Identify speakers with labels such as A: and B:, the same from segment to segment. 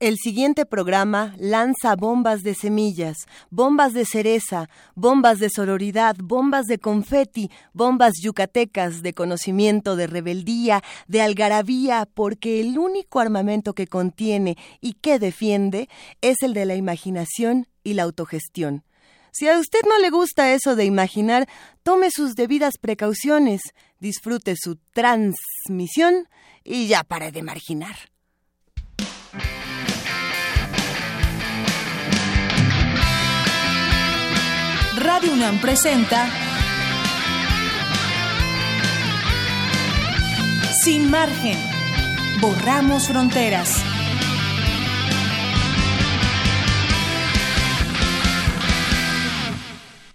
A: El siguiente programa lanza bombas de semillas, bombas de cereza, bombas de sororidad, bombas de confeti, bombas yucatecas de conocimiento, de rebeldía, de algarabía, porque el único armamento que contiene y que defiende es el de la imaginación y la autogestión. Si a usted no le gusta eso de imaginar, tome sus debidas precauciones, disfrute su transmisión y ya pare de marginar.
B: Radio UNAM presenta Sin margen. Borramos fronteras.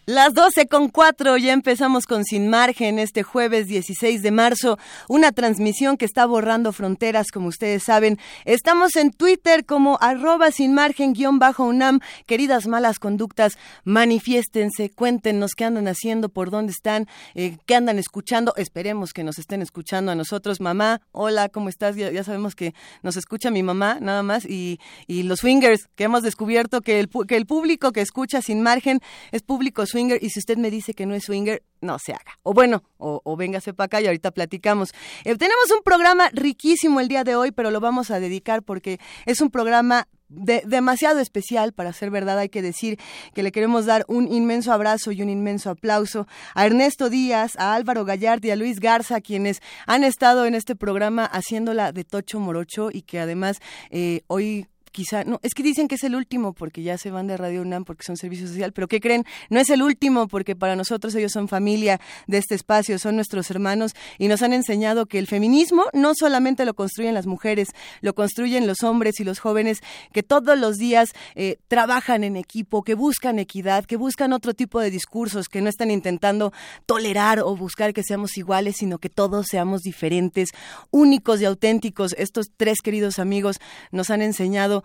A: Las 12 con 4, ya empezamos con Sin Margen este jueves 16 de marzo, una transmisión que está borrando fronteras, como ustedes saben. Estamos en Twitter como arroba sin margen guion bajo UNAM. Queridas malas conductas, manifiéstense, cuéntenos qué andan haciendo, por dónde están, eh, qué andan escuchando. Esperemos que nos estén escuchando a nosotros. Mamá, hola, ¿cómo estás? Ya, sabemos que nos escucha mi mamá, nada más. Y, y los swingers, que hemos descubierto que el, que el público que escucha Sin Margen es público swinger y si usted me dice que no es swinger, no se haga. O bueno, o, o véngase para acá y ahorita platicamos. Eh, tenemos un programa riquísimo el día de hoy, pero lo vamos a dedicar porque es un programa demasiado especial para ser verdad. Hay que decir que le queremos dar un inmenso abrazo y un inmenso aplauso a Ernesto Díaz, a Álvaro Gallard y a Luis Garza, quienes han estado en este programa haciéndola de Tocho Morocho y que además eh, hoy quizá, no, es que dicen que es el último porque ya se van de Radio UNAM porque son servicio social, pero ¿qué creen? No es el último porque para nosotros ellos son familia de este espacio, son nuestros hermanos y nos han enseñado que el feminismo no solamente lo construyen las mujeres, lo construyen los hombres y los jóvenes que todos los días eh, trabajan en equipo, que buscan equidad, que buscan otro tipo de discursos, que no están intentando tolerar o buscar que seamos iguales, sino que todos seamos diferentes, únicos y auténticos. Estos tres queridos amigos nos han enseñado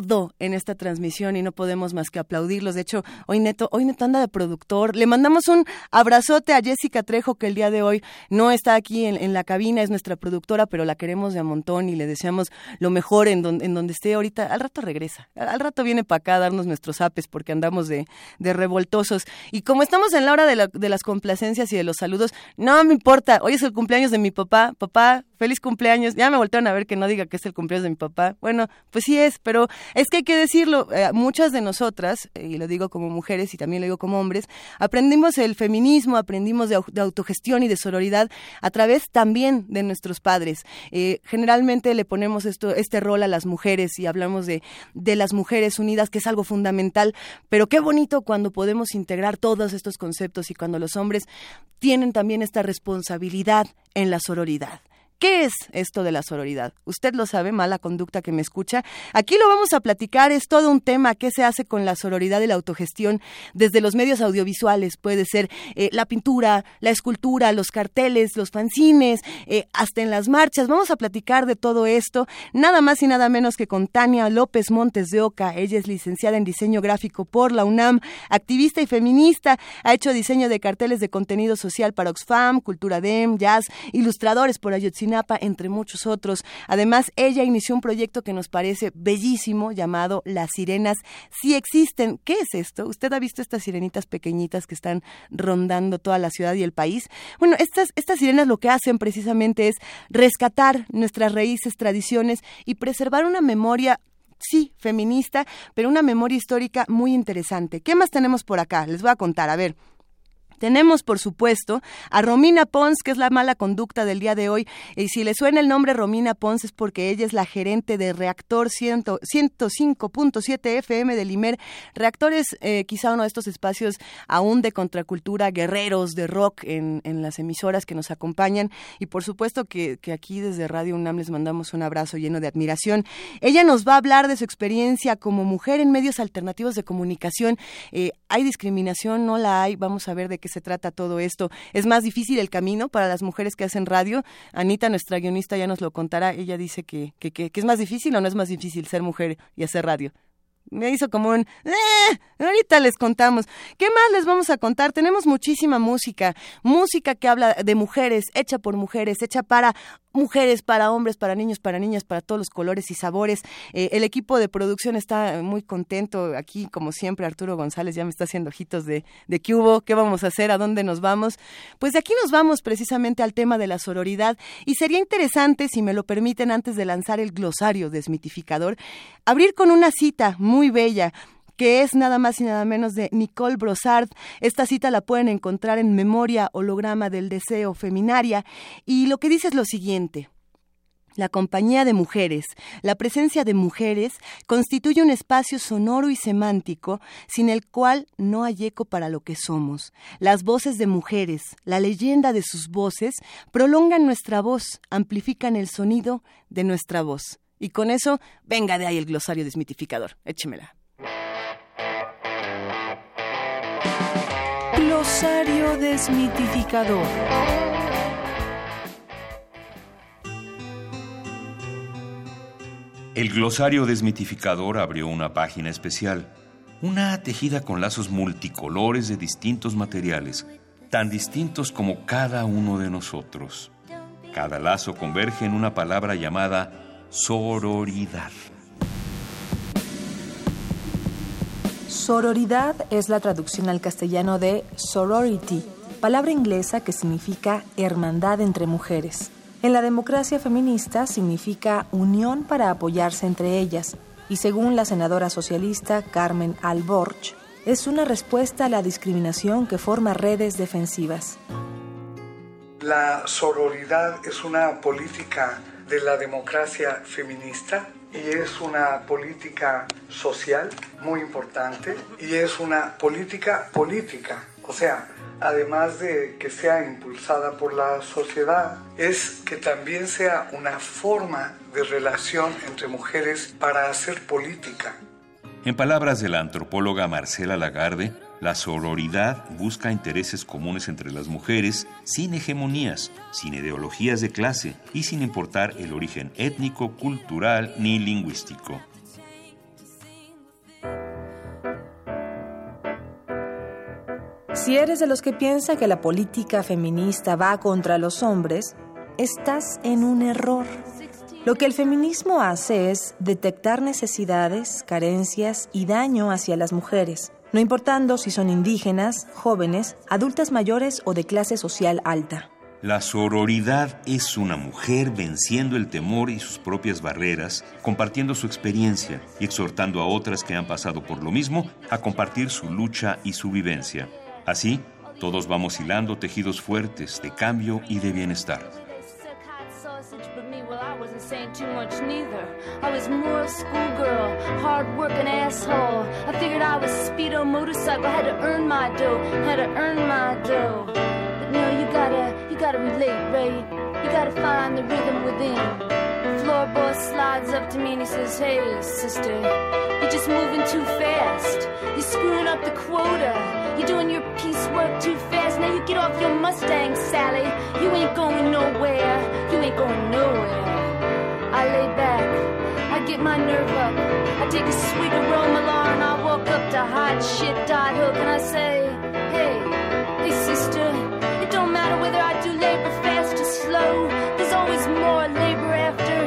A: todo en esta transmisión y no podemos más que aplaudirlos. De hecho, hoy Neto, hoy Neto anda de productor. Le mandamos un abrazote a Jessica Trejo, que el día de hoy no está aquí en, la cabina, es nuestra productora, pero la queremos de a montón y le deseamos lo mejor en, en donde esté ahorita. Al rato regresa, al, rato viene para acá a darnos nuestros apes porque andamos de, de revoltosos. Y como estamos en la hora de, de las complacencias y de los saludos, no me importa, hoy es el cumpleaños de mi papá. Papá, feliz cumpleaños. Ya me voltearon a ver que no diga que es el cumpleaños de mi papá. Bueno, pues sí es, pero es que hay que decirlo, eh, muchas de nosotras, eh, y lo digo como mujeres y también lo digo como hombres, aprendimos el feminismo, aprendimos de, autogestión y de sororidad a través también de nuestros padres. Eh, generalmente le ponemos esto, este rol a las mujeres y hablamos de, de las mujeres unidas, que es algo fundamental, pero qué bonito cuando podemos integrar todos estos conceptos y cuando los hombres tienen también esta responsabilidad en la sororidad. ¿Qué es esto de la sororidad? Usted lo sabe, mala conducta que me escucha. Aquí lo vamos a platicar, es todo un tema. ¿Qué se hace con la sororidad y la autogestión desde los medios audiovisuales? Puede ser eh, la pintura, la escultura, los carteles, los fanzines, eh, hasta en las marchas. Vamos a platicar de todo esto, nada más y nada menos que con Tania López Montes de Oca. Ella es licenciada en diseño gráfico por la UNAM, activista y feminista. Ha hecho diseño de carteles de contenido social para Oxfam, Cultura Dem, Jazz, ilustradores por Ayotzinapa entre muchos otros. Además, ella inició un proyecto que nos parece bellísimo llamado Las Sirenas si existen. ¿Qué es esto? ¿Usted ha visto estas sirenitas pequeñitas que están rondando toda la ciudad y el país? Bueno, estas, estas sirenas lo que hacen precisamente es rescatar nuestras raíces, tradiciones y preservar una memoria sí, feminista, pero una memoria histórica muy interesante. ¿Qué más tenemos por acá? Les voy a contar. A ver, tenemos, por supuesto, a Romina Pons, que es la mala conducta del día de hoy. Y si le suena el nombre Romina Pons es porque ella es la gerente de Reactor 105.7 FM del IMER. Reactor es eh, quizá uno de estos espacios aún de contracultura, guerreros de rock en, en las emisoras que nos acompañan. Y por supuesto que, que, aquí desde Radio UNAM les mandamos un abrazo lleno de admiración. Ella nos va a hablar de su experiencia como mujer en medios alternativos de comunicación. Eh, ¿Hay discriminación? ¿No la hay? Vamos a ver de qué se trata todo esto. ¿Es más difícil el camino para las mujeres que hacen radio? Anita, nuestra guionista, ya nos lo contará. Ella dice que, que, que, es más difícil o no es más difícil ser mujer y hacer radio me hizo como un... Eh, ahorita les contamos. ¿Qué más les vamos a contar? Tenemos muchísima música, música que habla de mujeres, hecha por mujeres, hecha para mujeres, para hombres, para niños, para niñas, para todos los colores y sabores. Eh, el equipo de producción está muy contento. Aquí, como siempre, Arturo González ya me está haciendo ojitos de, de qué hubo, qué vamos a hacer, a dónde nos vamos. Pues de aquí nos vamos precisamente al tema de la sororidad y sería interesante, si me lo permiten, antes de lanzar el glosario desmitificador, abrir con una cita muy bella que es nada más y nada menos de Nicole Brossard. Esta cita la pueden encontrar en Memoria Holograma del Deseo Feminaria y lo que dice es lo siguiente. La compañía de mujeres, la presencia de mujeres, constituye un espacio sonoro y semántico sin el cual no hay eco para lo que somos. Las voces de mujeres, la leyenda de sus voces, prolongan nuestra voz, amplifican el sonido de nuestra voz. Y con eso, venga de ahí el glosario desmitificador. Échemela.
B: Glosario desmitificador.
C: El glosario desmitificador abrió una página especial, una tejida con lazos multicolores de distintos materiales, tan distintos como cada uno de nosotros. Cada lazo converge en una palabra llamada sororidad.
D: Sororidad es la traducción al castellano de sorority, palabra inglesa que significa hermandad entre mujeres. En la democracia feminista significa unión para apoyarse entre ellas y según la senadora socialista Carmen Alborch, es una respuesta a la discriminación que forma redes defensivas.
E: La sororidad es una política de la democracia feminista y es una política social muy importante y es una política política. O sea, además de que sea impulsada por la sociedad, es que también sea una forma de relación entre mujeres para hacer política.
C: En palabras de la antropóloga Marcela Lagarde, la sororidad busca intereses comunes entre las mujeres sin hegemonías, sin ideologías de clase y sin importar el origen étnico, cultural ni lingüístico.
D: Si eres de los que piensa que la política feminista va contra los hombres, estás en un error. Lo que el feminismo hace es detectar necesidades, carencias y daño hacia las mujeres no importando si son indígenas, jóvenes, adultas mayores o de clase social alta.
C: La sororidad es una mujer venciendo el temor y sus propias barreras, compartiendo su experiencia y exhortando a otras que han pasado por lo mismo a compartir su lucha y su vivencia. Así, todos vamos hilando tejidos fuertes de cambio y de bienestar.
F: Saying too much neither. I was more a schoolgirl, hard working asshole. I figured I was speedo motorcycle, had to earn my dough, had to earn my dough. But no, you gotta, you gotta relate, right? You gotta find the rhythm within. Floor boy slides up to me and he says, Hey, sister, you're just moving too fast. You're screwing up the quota. You're doing your piecework too fast. Now you get off your Mustang, Sally. You ain't going nowhere. You ain't going nowhere. I lay back, I get my nerve up. I take a sweet aroma and I walk up to hot shit dot hook and I say, hey, hey sister, it don't matter whether I do labor fast or slow. There's always more labor after.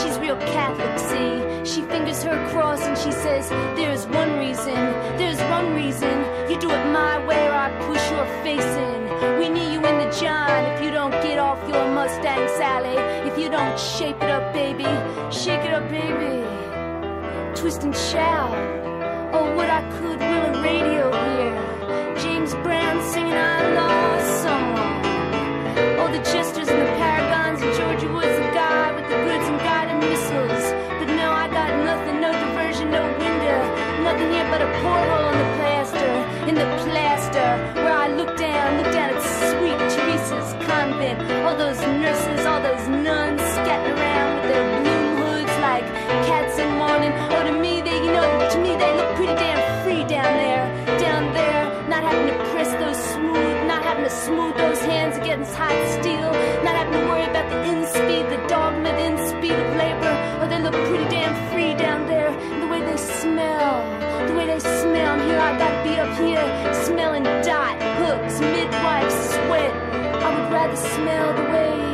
F: She's real Catholic, see. She fingers her cross and she says, there's one reason, there's one reason. You do it my way or I push your face in. We need you in the John if you don't get off your Mustang, Sally. Don't shape it up, baby, shake it up, baby. Twist and shout. Oh, what I could will a radio here. James Brown singing I lost someone. Oh, the Chesters and the Paragons and Georgia Woods, the guy with the goods and guided missiles. But no, I got nothing, no diversion, no window. Nothing here but a porthole in the plaster, in the plaster, where I look down, look down at sweet Teresa's convent. All those nurses, all those nuns around with their blue hoods like cats in mourning. Oh, to me, they, you know, to me, they look pretty damn free down there, down there. Not having to press those smooth, not having to smooth those hands against hot steel, not having to worry about the in speed, the dogma, the in speed of labor. Oh, they look pretty damn free down there. The way they smell, the way they smell. And here I gotta be up here smelling dot, hooks, midwife, sweat. I would rather smell the way,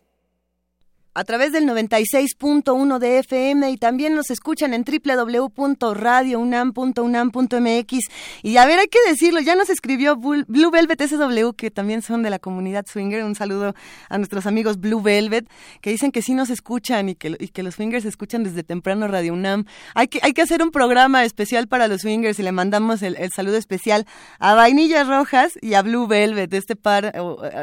B: a través del 96.1 de FM
A: y también nos escuchan en www.radiounam.unam.mx y a ver, hay que decirlo, ya nos escribió Blue Velvet SW que también son de la comunidad swinger, un saludo a nuestros amigos Blue Velvet que dicen que sí nos escuchan y que, los swingers escuchan desde temprano Radio UNAM. Hay que, hay que hacer un programa especial para los swingers y le mandamos el, saludo especial a Vainillas Rojas y a Blue Velvet, este par,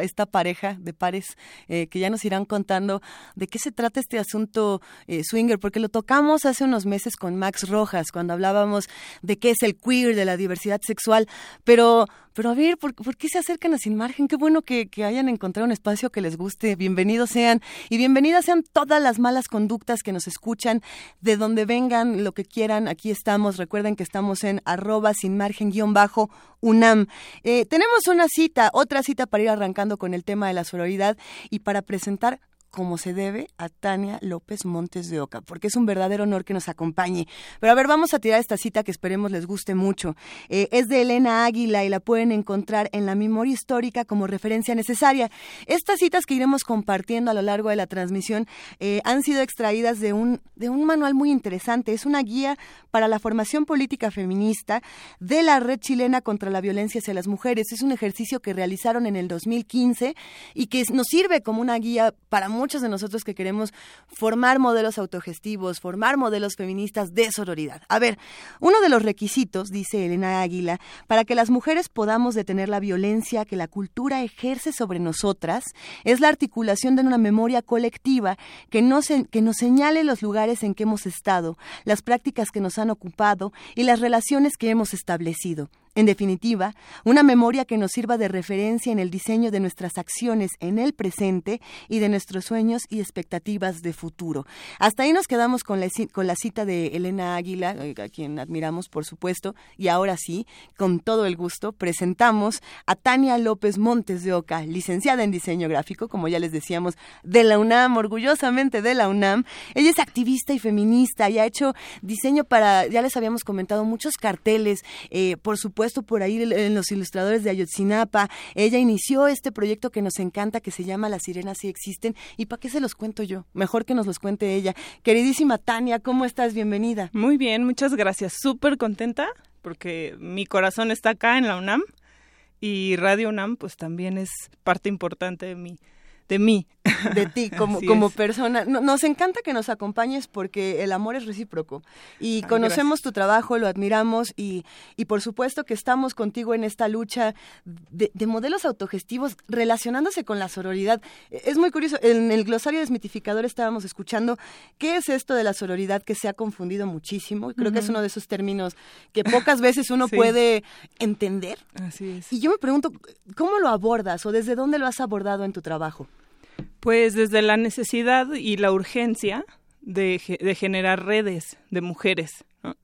A: esta pareja de pares eh, que ya nos irán contando de qué se trata este asunto eh, swinger, porque lo tocamos hace unos meses con Max Rojas, cuando hablábamos de qué es el queer, de la diversidad sexual, pero, pero a ver, ¿por, qué se acercan a Sin Margen? Qué bueno que, que, hayan encontrado un espacio que les guste, bienvenidos sean, y bienvenidas sean todas las malas conductas que nos escuchan, de donde vengan, lo que quieran, aquí estamos, recuerden que estamos en arroba sin margen guion bajo UNAM. Eh, tenemos una cita, otra cita para ir arrancando con el tema de la sororidad y para presentar como se debe a Tania López Montes de Oca, porque es un verdadero honor que nos acompañe. Pero a ver, vamos a tirar esta cita que esperemos les guste mucho. Eh, es de Elena Águila y la pueden encontrar en la memoria histórica como referencia necesaria. Estas citas que iremos compartiendo a lo largo de la transmisión eh, han sido extraídas de un, de un manual muy interesante. Es una guía para la formación política feminista de la Red Chilena contra la Violencia hacia las Mujeres. Es un ejercicio que realizaron en el 2015 y que nos sirve como una guía para muchos de nosotros que queremos formar modelos autogestivos, formar modelos feministas de sororidad. A ver, uno de los requisitos, dice Elena Águila, para que las mujeres podamos detener la violencia que la cultura ejerce sobre nosotras es la articulación de una memoria colectiva que nos, que nos señale los lugares en que hemos estado, las prácticas que nos han ocupado y las relaciones que hemos establecido. En definitiva, una memoria que nos sirva de referencia en el diseño de nuestras acciones en el presente y de nuestros sueños y expectativas de futuro. Hasta ahí nos quedamos con la, con la cita de Elena Águila, eh, a quien admiramos, por supuesto, y ahora sí, con todo el gusto, presentamos a Tania López Montes de Oca, licenciada en diseño gráfico, como ya les decíamos, de la UNAM, orgullosamente de la UNAM. Ella es activista y feminista y ha hecho diseño para, ya les habíamos comentado, muchos carteles, eh, por supuesto, por ahí en los ilustradores de Ayotzinapa. Ella inició este proyecto que nos encanta, que se llama Las sirenas sí existen. ¿Y para qué se los cuento yo? Mejor que nos los cuente ella. Queridísima Tania, ¿cómo estás? Bienvenida.
G: Muy bien, muchas gracias. Súper contenta porque mi corazón está acá en la UNAM y Radio UNAM pues también es parte importante de mi de mí.
A: De ti como, como persona. Nos encanta que nos acompañes porque el amor es recíproco. Y Ay, conocemos gracias. tu trabajo, lo admiramos y, y por supuesto que estamos contigo en esta lucha de, de, modelos autogestivos relacionándose con la sororidad. Es muy curioso, en el glosario desmitificador estábamos escuchando qué es esto de la sororidad que se ha confundido muchísimo. Creo uh -huh. que es uno de esos términos que pocas veces uno sí. puede entender.
G: Así es.
A: Y yo me pregunto, ¿cómo lo abordas o desde dónde lo has abordado en tu trabajo?
G: Pues desde la necesidad y la urgencia de, de generar redes de mujeres. ¿no?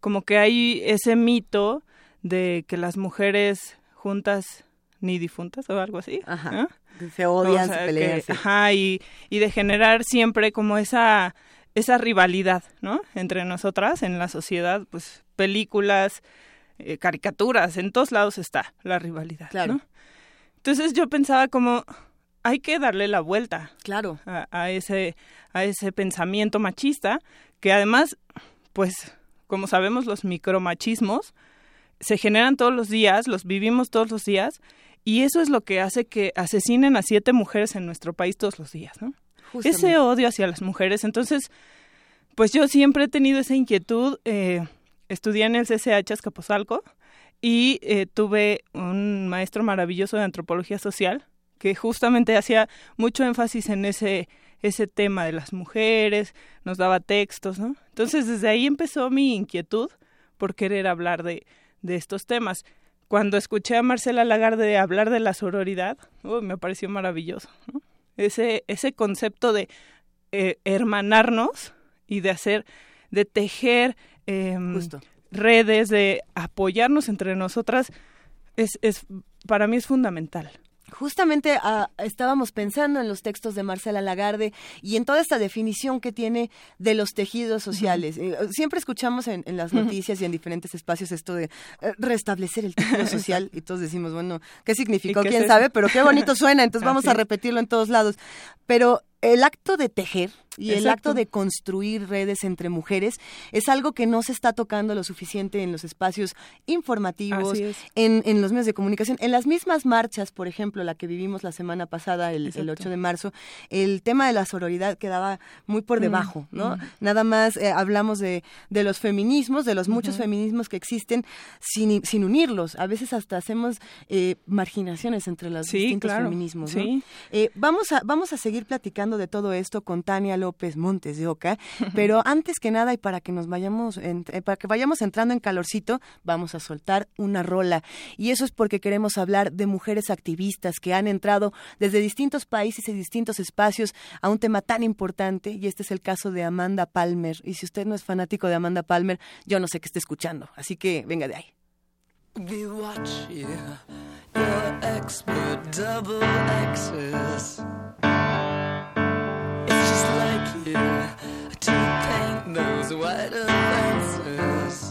G: Como que hay ese mito de que las mujeres juntas ni difuntas o algo así.
A: Ajá. ¿no? Se odian, o sea, se pelean.
G: Que, ajá, y, y de generar siempre como esa, esa rivalidad, ¿no? Entre nosotras en la sociedad, pues películas, eh, caricaturas, en todos lados está la rivalidad.
A: Claro.
G: ¿no? Entonces yo pensaba como hay que darle la vuelta
A: claro.
G: a, a, ese a ese pensamiento machista que además pues como sabemos los micromachismos se generan todos los días los vivimos todos los días y eso es lo que hace que asesinen a siete mujeres en nuestro país todos los días no Justamente. ese odio hacia las mujeres. Entonces pues yo siempre he tenido esa inquietud eh, estudié en el CCH Azcapotzalco y eh, tuve un maestro maravilloso de antropología social que justamente hacía mucho énfasis en ese ese tema de las mujeres, nos daba textos, ¿no? Entonces desde ahí empezó mi inquietud por querer hablar de, de estos temas. Cuando escuché a Marcela Lagarde hablar de la sororidad, oh, me pareció maravilloso, ¿no? Ese, ese concepto de eh, hermanarnos y de hacer, de tejer eh, redes, de apoyarnos entre nosotras, es, es, para mí es fundamental.
H: Justamente ah, estábamos pensando en los textos de Marcela Lagarde y en toda esta definición que tiene de los tejidos sociales. Eh, siempre escuchamos en, las noticias y en diferentes espacios esto de eh, restablecer el tejido social y todos decimos, bueno, ¿qué significó? ¿Quién sabe? Pero qué bonito suena, entonces vamos a repetirlo en todos lados. Pero el acto de tejer y el acto de construir redes entre mujeres es algo que no se está tocando lo suficiente en los espacios informativos, en, en, los medios de comunicación, en las mismas marchas, por ejemplo, la que vivimos la semana pasada, el, 8 de marzo, el tema de la sororidad quedaba muy por mm, debajo, ¿no? Mm. Nada más eh, hablamos de, de, los feminismos, de los muchos feminismos que existen sin, sin unirlos. A veces hasta hacemos eh, marginaciones entre los distintos feminismos. ¿no? Eh, vamos, a, vamos a seguir platicando de todo esto con Tania López Montes de Oca, pero antes que nada y para que nos vayamos, eh, para que vayamos entrando en calorcito, vamos a soltar una rola. Y eso es porque queremos hablar de mujeres activistas que han entrado desde distintos países y distintos espacios a un tema tan importante, y este es el caso de Amanda Palmer. Y si usted no es fanático de Amanda Palmer, yo no sé qué esté escuchando, así que venga de ahí. To paint those white fences.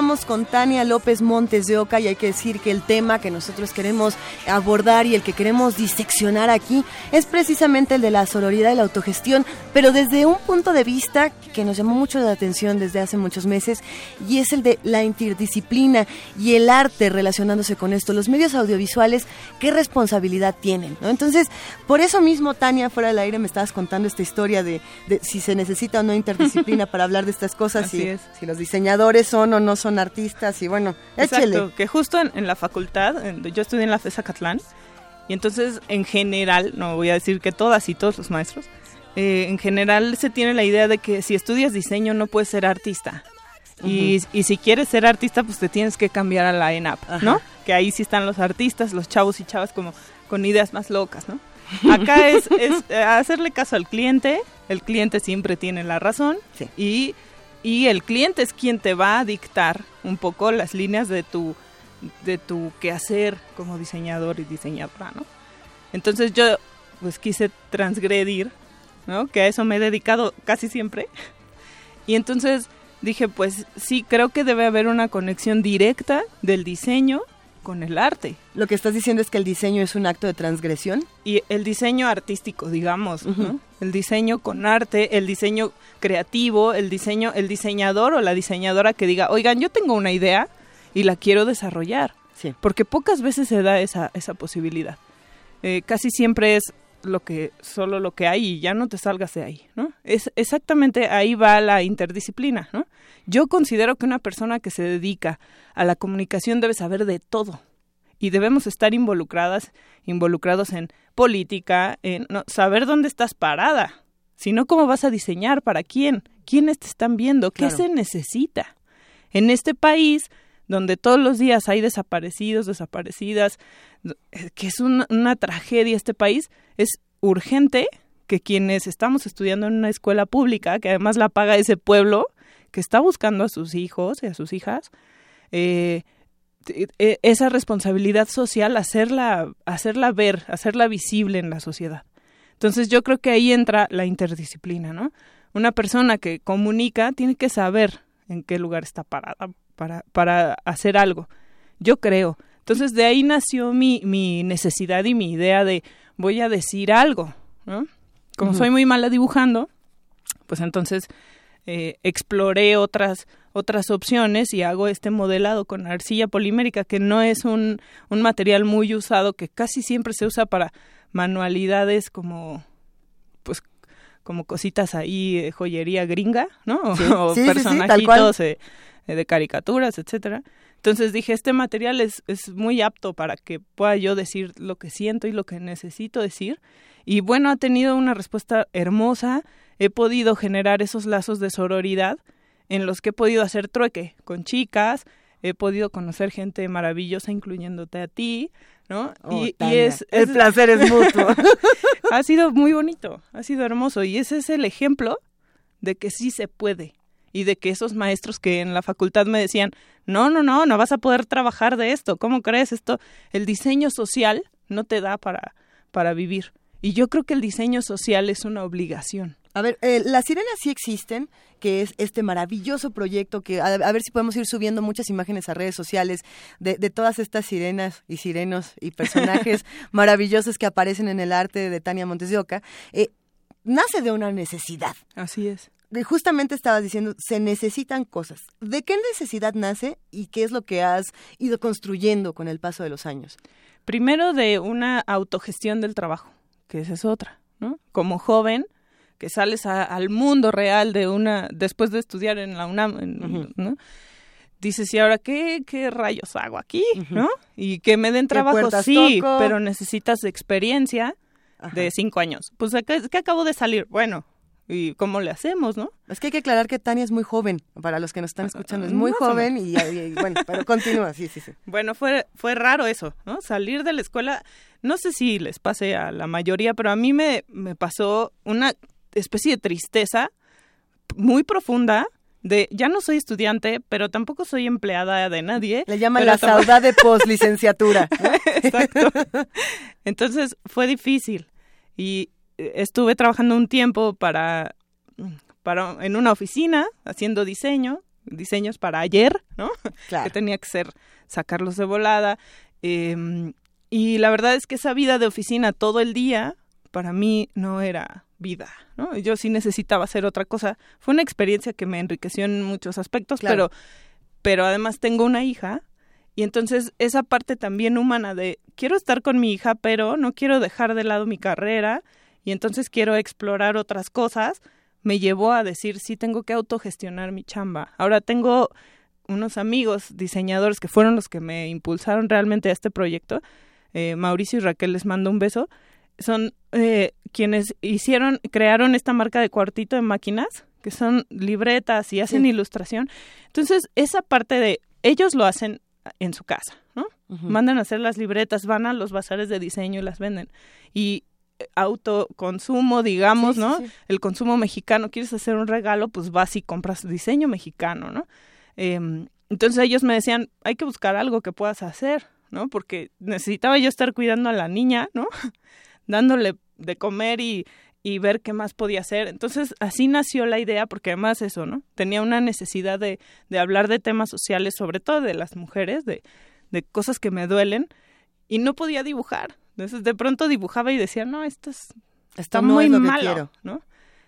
H: Encontramos con Tania López Montes de Oca y hay que decir que el tema que nosotros queremos abordar y el que queremos diseccionar aquí es precisamente el de la sororidad y la autogestión, pero desde un punto de vista que nos llamó mucho la atención desde hace muchos meses y es el de la interdisciplina y el arte relacionándose con esto. Los medios audiovisuales, ¿qué responsabilidad tienen? Entonces, por eso mismo, Tania, fuera del aire, me estabas contando esta historia de, si se necesita o no interdisciplina para hablar de estas cosas, y si los diseñadores son o no son artistas y bueno,
G: Exacto, que justo en, la facultad, yo estudié en la FESA Catlán y entonces en general, no voy a decir que todas y todos los maestros, eh, en general se tiene la idea de que si estudias diseño no puedes ser artista. y, si quieres ser artista, pues te tienes que cambiar a la ENAP, ¿no? Que ahí sí están los artistas, los chavos y chavas como con ideas más locas, ¿no? Acá es, es hacerle caso al cliente, el cliente siempre tiene la razón y y el cliente es quien te va a dictar un poco las líneas de tu de tu quehacer como diseñador y diseñadora, ¿no? Entonces yo pues quise transgredir, ¿no? Que a eso me he dedicado casi siempre. Y entonces dije, pues sí, creo que debe haber una conexión directa del diseño con el arte.
A: Lo que estás diciendo es que el diseño es un acto de transgresión.
G: Y el diseño artístico, digamos, ¿no? El diseño con arte, el diseño creativo, el diseño, el diseñador o la diseñadora que diga, oigan, yo tengo una idea y la quiero desarrollar.
A: Sí.
G: Porque pocas veces se da esa, esa posibilidad. Eh, casi siempre es lo que solo lo que hay y ya no te salgas de ahí, ¿no? Es exactamente ahí va la interdisciplina, ¿no? Yo considero que una persona que se dedica a la comunicación debe saber de todo. Y debemos estar involucradas, involucrados en política, en no, saber dónde estás parada, si no cómo vas a diseñar, para quién, quiénes te están viendo, qué
A: Claro.
G: se necesita. En este país donde todos los días hay desaparecidos, desaparecidas, eh, que es una, una tragedia este país, es urgente que quienes estamos estudiando en una escuela pública, que además la paga ese pueblo, que está buscando a sus hijos y a sus hijas, eh, eh, esa responsabilidad social, hacerla, hacerla ver, hacerla visible en la sociedad. Entonces yo creo que ahí entra la interdisciplina, ¿no? Una persona que comunica tiene que saber en qué lugar está parada para, para hacer algo. Yo creo. Entonces de ahí nació mi, mi necesidad y mi idea de voy a decir algo, ¿no? Como soy muy mala dibujando, pues entonces eh, exploré otras otras opciones y hago este modelado con arcilla polimérica que no es un, un material muy usado que casi siempre se usa para manualidades como pues como cositas ahí eh, joyería gringa no
A: Sí,
G: o
A: sí, sí,
G: personajitos eh, de caricaturas etcétera. Entonces dije este material es, es muy apto para que pueda yo decir lo que siento y lo que necesito decir. Y bueno ha tenido una respuesta hermosa he podido generar esos lazos de sororidad en los que he podido hacer trueque con chicas, he podido conocer gente maravillosa, incluyéndote a ti, ¿no?
A: Oh,
G: y, y
A: Tania,
G: es,
A: el placer es mutuo.
G: ha sido muy bonito, ha sido hermoso y ese es el ejemplo de que sí se puede y de que esos maestros que en la facultad me decían, no, no, no, no vas a poder trabajar de esto, ¿cómo crees esto? El diseño social no te da para, para vivir. Y yo creo que el diseño social es una obligación.
A: A ver, eh, las sirenas sí existen, que es este maravilloso proyecto que a, a ver si podemos ir subiendo muchas imágenes a redes sociales de, de todas estas sirenas y sirenos y personajes maravillosos que aparecen en el arte de Tania Montes de Oca. Eh, nace de una necesidad.
G: Así es.
A: Justamente estabas diciendo, se necesitan cosas. ¿De qué necesidad nace y qué es lo que has ido construyendo con el paso de los años?
G: Primero de una autogestión del trabajo, que esa es otra, ¿no? Como joven, que sales a- al mundo real de una, después de estudiar en la UNAM, en-. ¿no? Dices, ¿y ahora qué, qué rayos hago aquí? ¿no? Y que me den
A: ¿Qué
G: trabajo, sí,
A: toco?
G: pero necesitas experiencia
A: Ajá.
G: de cinco años. Pues, ¿qué, qué acabo de salir? Bueno, ¿y cómo le hacemos, no?
A: Es que hay que aclarar que Tania es muy joven, para los que nos están escuchando, es muy
G: Más o
A: joven y, y- bueno, pero continúa, sí, sí, sí.
G: Bueno, fue, fue raro eso, ¿no? Salir de la escuela, no sé si les pase a la mayoría, pero a mí me, me pasó una especie de tristeza muy profunda de, ya no soy estudiante, pero tampoco soy empleada de nadie.
A: Le llaman la saudade de poslicenciatura. ¿no?
G: Exacto. Entonces fue difícil y estuve trabajando un tiempo para, para en una oficina haciendo diseño, diseños para ayer, ¿no? que
A: Claro.
G: tenía que ser sacarlos de volada. eh, y la verdad es que esa vida de oficina todo el día para mí no era vida, ¿no? Yo sí necesitaba hacer otra cosa. Fue una experiencia que me enriqueció en muchos aspectos,
A: Claro.
G: pero pero además tengo una hija y entonces esa parte también humana de quiero estar con mi hija, pero no quiero dejar de lado mi carrera y entonces quiero explorar otras cosas, me llevó a decir, sí, tengo que autogestionar mi chamba. Ahora tengo unos amigos diseñadores que fueron los que me impulsaron realmente a este proyecto. Eh, Mauricio y Raquel les mando un beso. Son eh, quienes hicieron, crearon esta marca de cuartito de máquinas, que son libretas y hacen
A: Sí.
G: ilustración. Entonces, esa parte de ellos lo hacen en su casa, ¿no? Mandan a hacer las libretas, van a los bazares de diseño y las venden. Y autoconsumo, digamos, ¿no? El consumo mexicano, quieres hacer un regalo, pues vas y compras diseño mexicano, ¿no? Em, entonces ellos me decían, hay que buscar algo que puedas hacer, ¿no? Porque necesitaba yo estar cuidando a la niña, ¿no? Dándole de comer y, y ver qué más podía hacer. Entonces así nació la idea, porque además eso, ¿no? Tenía una necesidad de, de hablar de temas sociales, sobre todo de las mujeres, de, de cosas que me duelen, y no podía dibujar. Entonces de pronto dibujaba y decía, no, esto es, está muy malo, ¿no?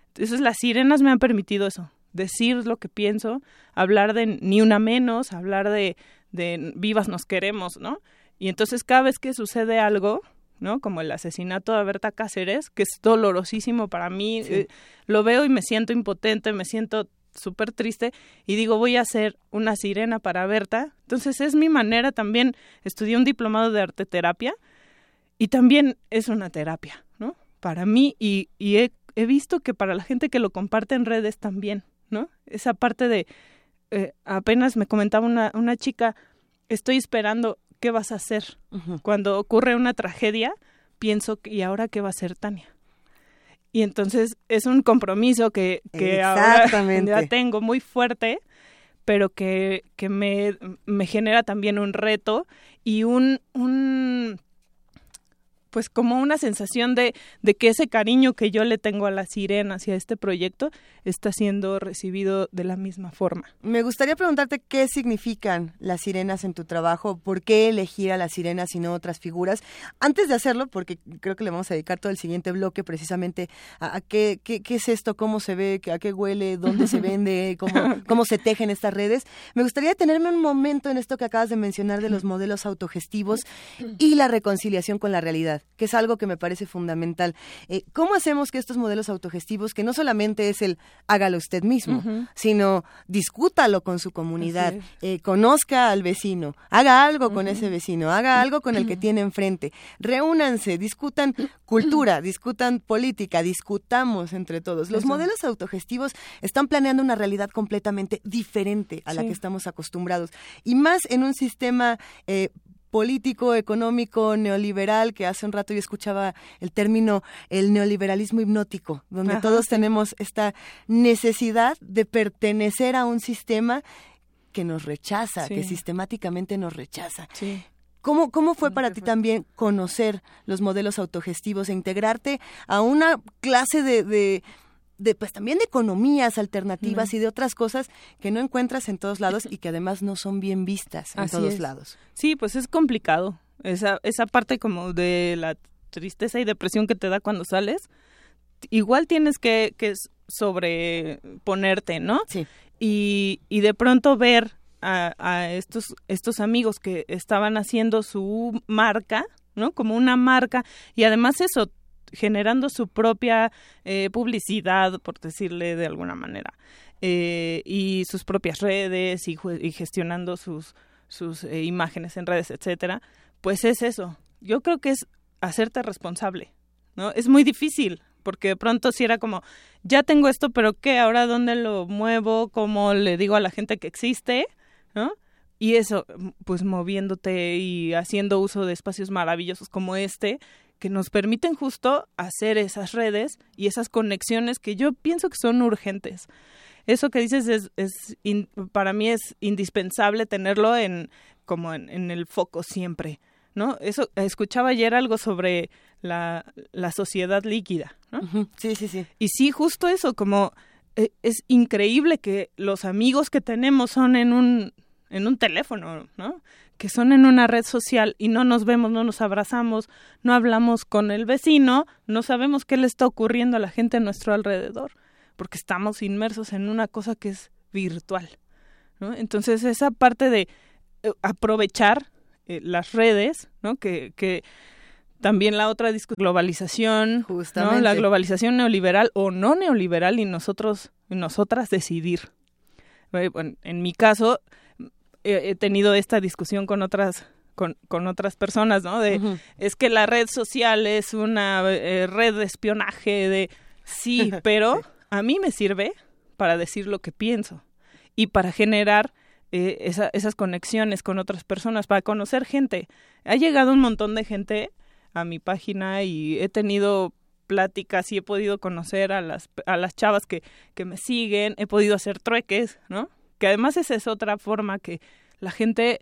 G: Entonces las sirenas me han permitido eso, decir lo que pienso, hablar de ni una menos, hablar de, de vivas nos queremos, ¿no? Y entonces cada vez que sucede algo, ¿no? Como el asesinato de Berta Cáceres, que es dolorosísimo para mí, eh, lo veo y me siento impotente, me siento súper triste y digo voy a hacer una sirena para Berta. Entonces es mi manera también, estudié un diplomado de arte terapia y también es una terapia, ¿no? Para mí y, y he, he, visto que para la gente que lo comparte en redes también, ¿no? Esa parte de, eh, apenas me comentaba una, una chica, estoy esperando qué vas a hacer. Cuando ocurre una tragedia, pienso, ¿y ahora qué va a hacer Tania? Y entonces es un compromiso que, que ahora ya tengo muy fuerte, pero que, que me, me genera también un reto y un, un pues como una sensación de, de que ese cariño que yo le tengo a la sirena hacia este proyecto está siendo recibido de la misma forma.
A: Me gustaría preguntarte qué significan las sirenas en tu trabajo, por qué elegir a las sirenas y no otras figuras. Antes de hacerlo, porque creo que le vamos a dedicar todo el siguiente bloque precisamente a, qué, qué, qué, es esto, cómo se ve, a qué huele, dónde se vende, cómo, cómo se tejen estas redes, me gustaría detenerme un momento en esto que acabas de mencionar de los modelos autogestivos y la reconciliación con la realidad que es algo que me parece fundamental. Eh, ¿Cómo hacemos que estos modelos autogestivos, que no solamente es el hágalo usted mismo, sino discútalo con su comunidad, eh, conozca al vecino, haga algo con ese vecino, haga algo con el que tiene enfrente, reúnanse, discutan cultura, discutan política, discutamos entre todos. Los modelos autogestivos están planeando una realidad completamente diferente a la que estamos acostumbrados y más en un sistema eh, político, económico, neoliberal, que hace un rato yo escuchaba el término el neoliberalismo hipnótico, donde todos tenemos esta necesidad de pertenecer a un sistema que nos rechaza, que sistemáticamente nos rechaza. ¿Cómo, ¿Cómo fue para ti también conocer los modelos autogestivos e integrarte a una clase de de pues también de economías alternativas y de otras cosas que no encuentras en todos lados y que además no son bien vistas en todos lados.
G: Sí, pues es complicado. Esa, esa parte como de la tristeza y depresión que te da cuando sales, igual tienes que, que sobreponerte, ¿no?
A: Sí.
G: Y, y de pronto ver a, a, estos, estos amigos que estaban haciendo su marca, ¿no? Como una marca. Y además eso, generando su propia eh, publicidad, por decirle de alguna manera, eh, y sus propias redes y, gestionando sus, sus eh, imágenes en redes, etcétera, pues es eso. Yo creo que es hacerte responsable, ¿no? Es muy difícil, porque de pronto si era como, ya tengo esto, pero ¿qué? ¿Ahora dónde lo muevo? ¿Cómo le digo a la gente que existe? ¿No? Y eso, pues moviéndote y haciendo uso de espacios maravillosos como este, que nos permiten justo hacer esas redes y esas conexiones que yo pienso que son urgentes. Eso que dices es, es para mí es indispensable tenerlo en como en, el foco siempre, ¿no? Eso escuchaba ayer algo sobre la, la sociedad líquida, ¿no?
A: Sí, sí, sí.
G: Y sí, justo eso, como eh, es increíble que los amigos que tenemos son en un en un teléfono, ¿no? Que son en una red social y no nos vemos, no nos abrazamos, no hablamos con el vecino, no sabemos qué le está ocurriendo a la gente a nuestro alrededor, porque estamos inmersos en una cosa que es virtual. ¿no? Entonces, esa parte de eh, aprovechar eh, las redes, ¿no? que, que también la otra globalización, ¿no? la globalización neoliberal o no neoliberal y nosotros y nosotras decidir. Bueno, en mi caso, he tenido esta discusión con otras con, con otras personas, ¿no? De es que la red social es una eh, red de espionaje de sí, pero a mí me sirve para decir lo que pienso y para generar eh, esas conexiones con otras personas, para conocer gente. Ha llegado un montón de gente a mi página y he tenido pláticas y he podido conocer a las, a las chavas que, que me siguen, he podido hacer trueques, ¿no? Que además esa es otra forma que la gente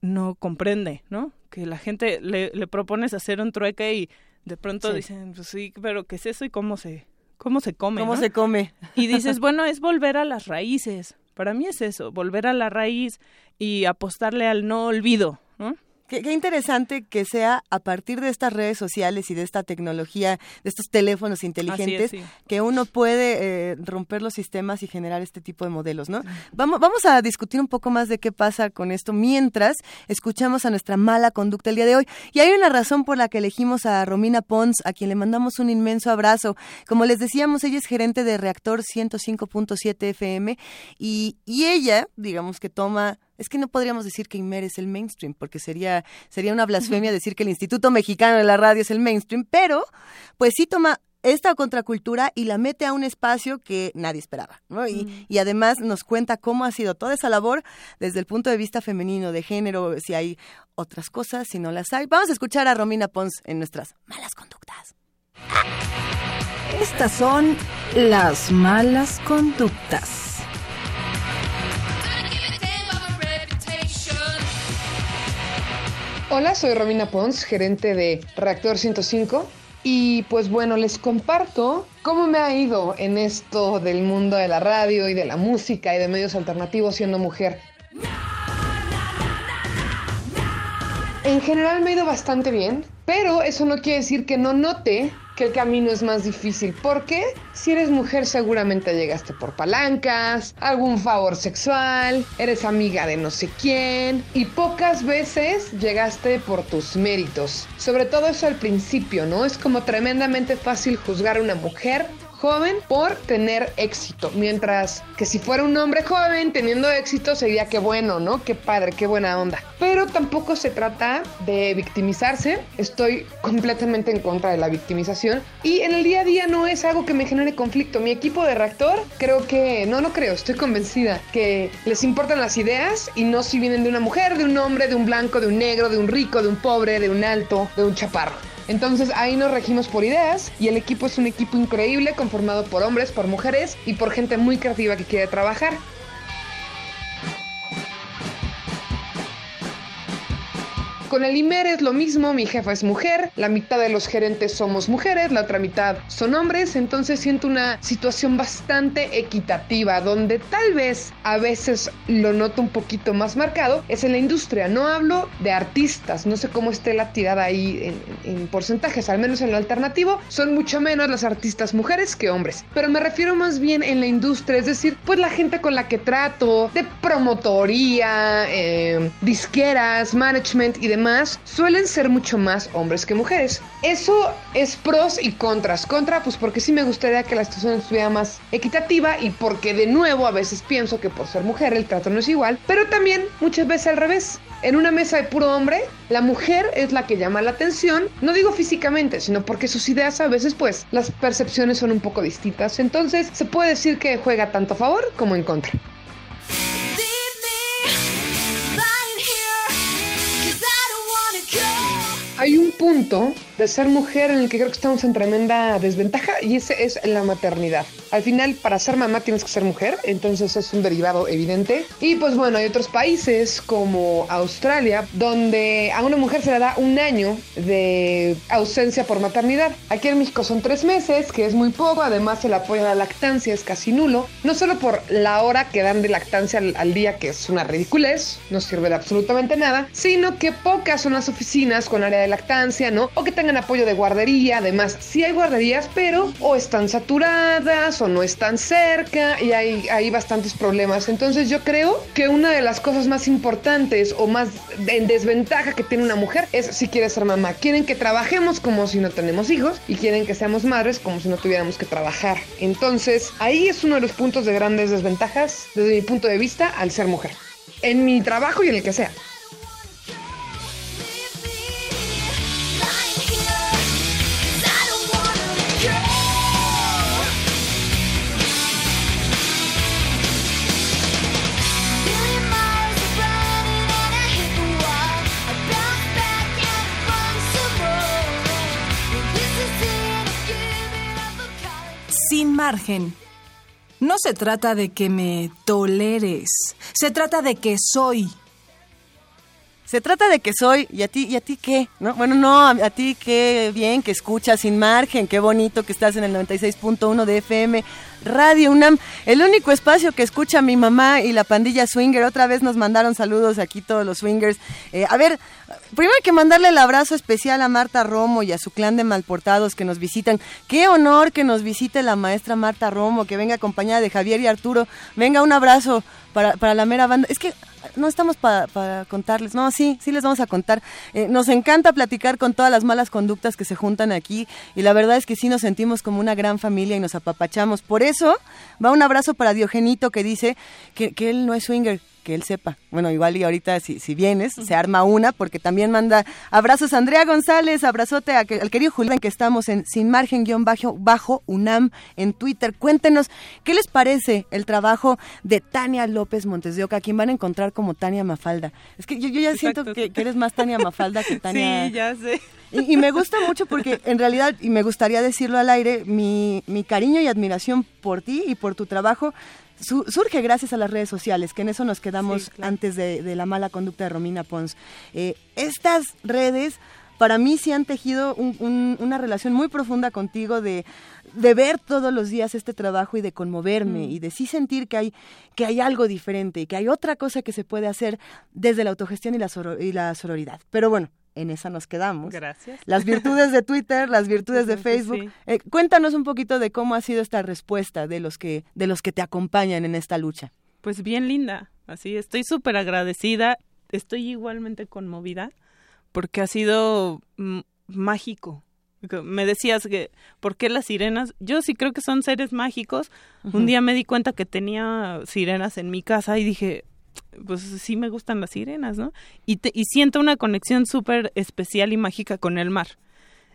G: no comprende, ¿no? Que la gente le, le propones hacer un trueque y de pronto dicen, pues sí, pero ¿qué es eso y cómo se, cómo se come?
A: ¿Cómo se come?
G: Y dices, bueno, es volver a las raíces. Para mí es eso, volver a la raíz y apostarle al no olvido,
A: Qué, interesante que sea a partir de estas redes sociales y de esta tecnología, de estos teléfonos inteligentes, que uno puede eh, romper los sistemas y generar este tipo de modelos, ¿no? Vamos, vamos a discutir un poco más de qué pasa con esto mientras escuchamos a nuestra mala conducta el día de hoy. Y hay una razón por la que elegimos a Romina Pons, a quien le mandamos un inmenso abrazo. Como les decíamos, ella es gerente de Reactor 105.7 FM y, y ella, digamos que toma es que no podríamos decir que Imer es el mainstream, porque sería, sería una blasfemia decir que el Instituto Mexicano de la Radio es el mainstream, pero pues sí toma esta contracultura y la mete a un espacio que nadie esperaba. ¿no? Y, mm. y, además nos cuenta cómo ha sido toda esa labor desde el punto de vista femenino, de género, si hay otras cosas, si no las hay. Vamos a escuchar a Romina Pons en nuestras malas conductas.
D: Estas son las malas conductas.
I: Hola, soy Romina Pons, gerente de Reactor 105. Y pues bueno, les comparto cómo me ha ido en esto del mundo de la radio y de la música y de medios alternativos siendo mujer. En general me ha ido bastante bien, pero eso no quiere decir que no note que el camino es más difícil, porque si eres mujer seguramente llegaste por palancas, algún favor sexual, eres amiga de no sé quién y pocas veces llegaste por tus méritos. Sobre todo eso al principio, ¿no? Es como tremendamente fácil juzgar a una mujer joven por tener éxito. Mientras que si fuera un hombre joven teniendo éxito sería que bueno, ¿no? Qué padre, qué buena onda. Pero tampoco se trata de victimizarse. Estoy completamente en contra de la victimización. Y en el día a día no es algo que me genere conflicto. Mi equipo de reactor creo que, no, no creo, estoy convencida que les importan las ideas y no si vienen de una mujer, de un hombre, de un blanco, de un negro, de un rico, de un pobre, de un alto, de un chaparro. Entonces ahí nos regimos por ideas y el equipo es un equipo increíble conformado por hombres, por mujeres y por gente muy creativa que quiere trabajar. Con el IMER es lo mismo, mi jefa es mujer, la mitad de los gerentes somos mujeres, la otra mitad son hombres, entonces siento una situación bastante equitativa, donde tal vez a veces lo noto un poquito más marcado, es en la industria, no hablo de artistas, no sé cómo esté la tirada ahí en, en porcentajes, al menos en lo alternativo, son mucho menos las artistas mujeres que hombres, pero me refiero más bien en la industria, es decir, pues la gente con la que trato, de promotoría, eh, disqueras, management y demás, suelen ser mucho más hombres que mujeres. Eso es pros y contras. Contra, pues porque sí me gustaría que la situación estuviera más equitativa y porque de nuevo a veces pienso que por ser mujer el trato no es igual, pero también muchas veces al revés. En una mesa de puro hombre, la mujer es la que llama la atención, no digo físicamente, sino porque sus ideas a veces pues las percepciones son un poco distintas. Entonces se puede decir que juega tanto a favor como en contra. Hay un punto de ser mujer en el que creo que estamos en tremenda desventaja y ese es la maternidad. Al final, para ser mamá tienes que ser mujer, entonces es un derivado evidente. Y pues bueno, hay otros países como Australia donde a una mujer se le da un año de ausencia por maternidad. Aquí en México son tres meses, que es muy poco, además el apoyo a la lactancia es casi nulo, no solo por la hora que dan de lactancia al, al día, que es una ridiculez, no sirve de absolutamente nada, sino que pocas son las oficinas con área de lactancia, ¿no? O que tengan apoyo de guardería, además sí hay guarderías, pero o están saturadas o no están cerca y hay, hay bastantes problemas. Entonces yo creo que una de las cosas más importantes o más en desventaja que tiene una mujer es si quiere ser mamá. Quieren que trabajemos como si no tenemos hijos y quieren que seamos madres como si no tuviéramos que trabajar. Entonces ahí es uno de los puntos de grandes desventajas desde mi punto de vista al ser mujer. En mi trabajo y en el que sea.
B: Margen. No se trata de que me toleres, se trata de que soy.
A: Se trata de que soy, ¿y a ti, y a ti qué? ¿No? Bueno, no, a, ti qué bien que escuchas sin margen, qué bonito que estás en el 96.1 de FM Radio UNAM, el único espacio que escucha mi mamá y la pandilla swinger. Otra vez nos mandaron saludos aquí todos los swingers. Eh, a ver, primero hay que mandarle el abrazo especial a Marta Romo y a su clan de malportados que nos visitan. Qué honor que nos visite la maestra Marta Romo, que venga acompañada de Javier y Arturo. Venga, un abrazo para, para la mera banda. Es que no estamos para contarles, no, sí, sí les vamos a contar. Eh, nos encanta platicar con todas las malas conductas que se juntan aquí y la verdad es que sí nos sentimos como una gran familia y nos apapachamos. Por eso va un abrazo para Diogenito que dice que, que él no es swinger, que él sepa. Bueno, igual y ahorita si, si vienes, se arma una, porque también manda abrazos a Andrea González, abrazote a, al querido Julián, que estamos en Sin Margen guion bajo, bajo UNAM en Twitter. Cuéntenos, ¿qué les parece el trabajo de Tania López Montes de Oca, quien van a encontrar como Tania Mafalda? Es que yo, yo ya siento que, que, eres más Tania Mafalda que Tania...
G: Sí, ya sé.
A: Y, y, me gusta mucho porque en realidad, y me gustaría decirlo al aire, mi, mi cariño y admiración por ti y por tu trabajo su, surge gracias a las redes sociales, que en eso nos quedamos sí, claro. antes de, de, la mala conducta de Romina Pons. Eh, estas redes para mí sí han tejido un, un, una relación muy profunda contigo de, de, ver todos los días este trabajo y de conmoverme mm. y de sí sentir que hay, que hay algo diferente y que hay otra cosa que se puede hacer desde la autogestión y la, soror y la sororidad. Pero bueno, en esa nos quedamos.
G: Gracias.
A: Las virtudes de Twitter, las virtudes de Facebook. Sí. Eh, cuéntanos un poquito de cómo ha sido esta respuesta de los que de los que te acompañan en esta lucha.
G: Pues bien linda, así estoy súper agradecida, estoy igualmente conmovida porque ha sido mágico. Me decías que, ¿por qué las sirenas? Yo sí creo que son seres mágicos. Uh -huh. Un día me di cuenta que tenía sirenas en mi casa y dije, pues sí me gustan las sirenas, ¿no? Y, te, y siento una conexión súper especial y mágica con el mar.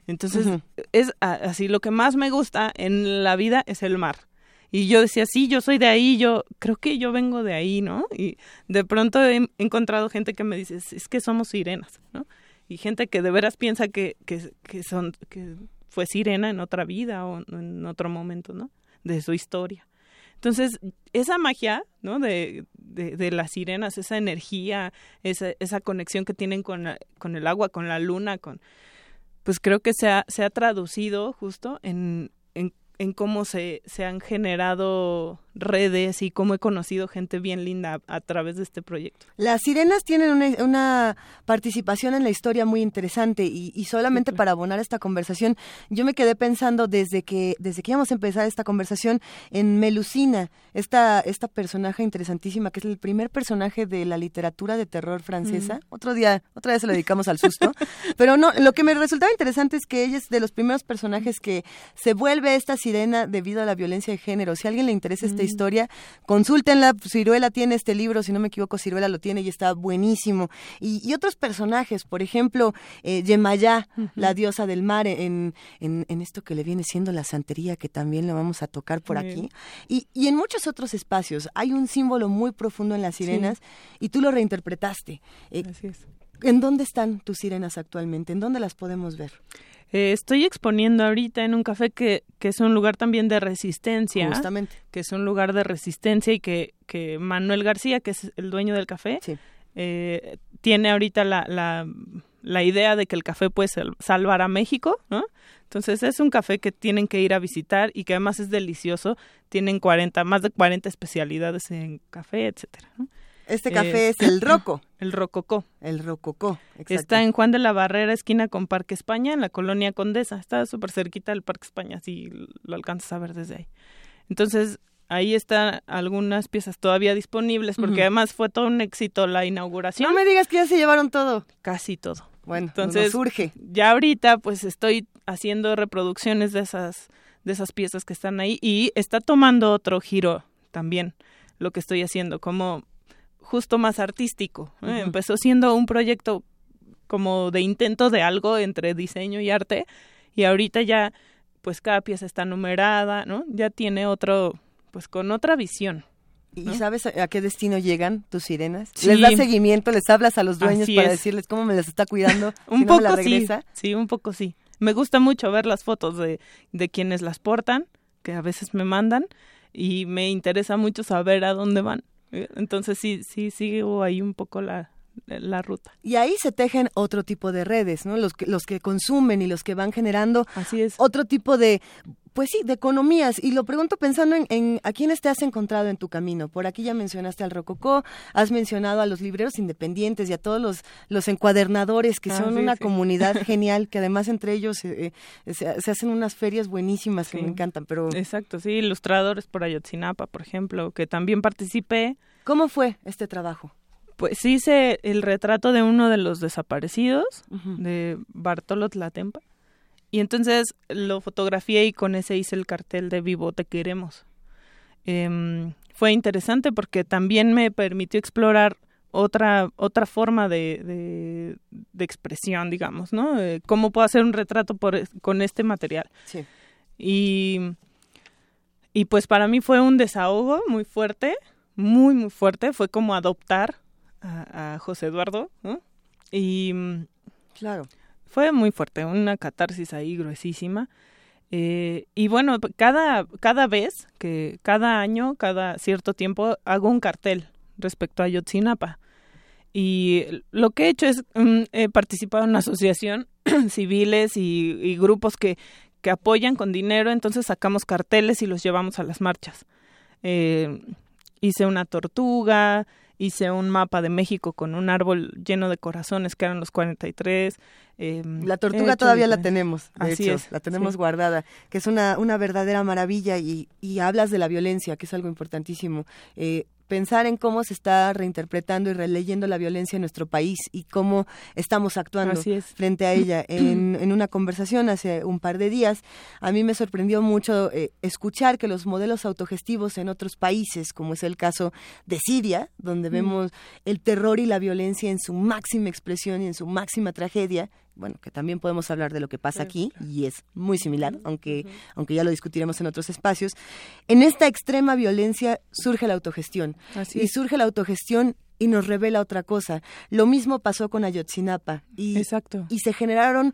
G: Entonces, uh -huh. es así, lo que más me gusta en la vida es el mar. Y yo decía, sí, yo soy de ahí, yo creo que yo vengo de ahí, ¿no? Y de pronto he encontrado gente que me dice, es que somos sirenas, ¿no? Y gente que de veras piensa que, que, que son, que fue sirena en otra vida o en otro momento, ¿no? De su historia. Entonces, esa magia, ¿no? De, de, de, las sirenas, esa energía, esa, esa conexión que tienen con, con el agua, con la luna, con pues creo que se ha, se ha traducido justo en, en, cómo se, se han generado redes y cómo he conocido gente bien linda a, a través de este proyecto.
A: Las sirenas tienen una, una participación en la historia muy interesante y, y solamente sí, para abonar esta conversación, yo me quedé pensando desde que desde que íbamos a empezar esta conversación en Melusina, esta esta personaje interesantísima que es el primer personaje de la literatura de terror francesa. Mm. Otro día, otra vez se lo dedicamos al susto, pero no, lo que me resultaba interesante es que ella es de los primeros personajes que se vuelve esta sirena debido a la violencia de género. Si a alguien le interesa mm. esta historia, consúltenla. Ciruela tiene este libro, si no me equivoco, Ciruela lo tiene y está buenísimo. Y, y otros personajes, por ejemplo, eh, Yemayá, uh -huh. la diosa del mar, en, en, en, esto que le viene siendo la santería, que también lo vamos a tocar por Bien. aquí. Y, y, en muchos otros espacios hay un símbolo muy profundo en las sirenas sí. y tú lo reinterpretaste.
G: Eh, Así es.
A: ¿En dónde están tus sirenas actualmente? ¿En dónde las podemos ver?
G: Eh, estoy exponiendo ahorita en un café que, que es un lugar también de resistencia.
A: Justamente.
G: Que es un lugar de resistencia y que, que Manuel García, que es el dueño del café,
A: sí.
G: eh, tiene ahorita la, la, la, idea de que el café puede salvar a México, ¿no? Entonces es un café que tienen que ir a visitar y que además es delicioso. Tienen 40, más de 40 especialidades en café, etcétera. ¿no?
A: Este café eh, es el Roco.
G: El Rococó.
A: El Rococó,
G: exacto. Está en Juan de la Barrera, esquina con Parque España, en la colonia Condesa. Está súper cerquita del Parque España, si lo alcanzas a ver desde ahí. Entonces, ahí están algunas piezas todavía disponibles, porque uh -huh. además fue todo un éxito la inauguración.
A: No me digas que ya se llevaron todo.
G: Casi todo.
A: Bueno, entonces surge.
G: Ya ahorita, pues estoy haciendo reproducciones de esas, de esas piezas que están ahí y está tomando otro giro también lo que estoy haciendo, como justo más artístico. ¿eh? Uh -huh. Empezó siendo un proyecto como de intento de algo entre diseño y arte y ahorita ya pues cada pieza está numerada, ¿no? Ya tiene otro, pues con otra visión.
A: ¿Y sabes a qué destino llegan tus sirenas? Sí. ¿Les das seguimiento? ¿Les hablas a los dueños Así para es. decirles cómo me las está cuidando?
G: un
A: si
G: poco
A: no
G: sí. Sí, un poco sí. Me gusta mucho ver las fotos de, de quienes las portan que a veces me mandan y me interesa mucho saber a dónde van. Entonces sí, sí, sigo ahí un poco la, la ruta.
A: Y ahí se tejen otro tipo de redes, ¿no? Los que, los que consumen y los que van generando
G: Así es.
A: otro tipo de, pues sí, de economías. Y lo pregunto pensando en, a quiénes te has encontrado en tu camino. Por aquí ya mencionaste al Rococó, has mencionado a los libreros independientes y a todos los, los encuadernadores que ah, son una comunidad genial, que además entre ellos eh, eh, se, hacen unas ferias buenísimas que me encantan. Pero...
G: Exacto, sí, ilustradores por Ayotzinapa, por ejemplo, que también participé.
A: ¿Cómo fue este trabajo?
G: Pues hice el retrato de uno de los desaparecidos, de Bartolo Tlatempa. Y entonces lo fotografié y con ese hice el cartel de Vivo Te Queremos. Em, fue interesante porque también me permitió explorar otra otra forma de, de, expresión, digamos, ¿no? cómo puedo hacer un retrato por, con este material.
A: Sí.
G: Y, y pues para mí fue un desahogo muy fuerte, muy, muy fuerte. Fue como adoptar a, José Eduardo, ¿no? Y
A: claro.
G: Fue muy fuerte, una catarsis ahí gruesísima. Eh, y bueno, cada, cada vez, que cada año, cada cierto tiempo, hago un cartel respecto a Yotzinapa. Y lo que he hecho es, mm, he participado en una asociación, civiles y, grupos que, que apoyan con dinero, entonces sacamos carteles y los llevamos a las marchas. Eh, hice una tortuga, hice un mapa de México con un árbol lleno de corazones que eran los 43.
A: Eh, la tortuga todavía la tenemos, Así es, la tenemos guardada, que es una, una verdadera maravilla y, y hablas de la violencia, que es algo importantísimo. Eh, pensar en cómo se está reinterpretando y releyendo la violencia en nuestro país y cómo estamos actuando frente a ella. En, en, una conversación hace un par de días, a mí me sorprendió mucho eh, escuchar que los modelos autogestivos en otros países, como es el caso de Siria, donde vemos el terror y la violencia en su máxima expresión y en su máxima tragedia, bueno, que también podemos hablar de lo que pasa aquí y es muy similar, aunque, aunque ya lo discutiremos en otros espacios. En esta extrema violencia surge la autogestión y surge la autogestión y nos revela otra cosa. Lo mismo pasó con Ayotzinapa y,
G: Exacto.
A: y se generaron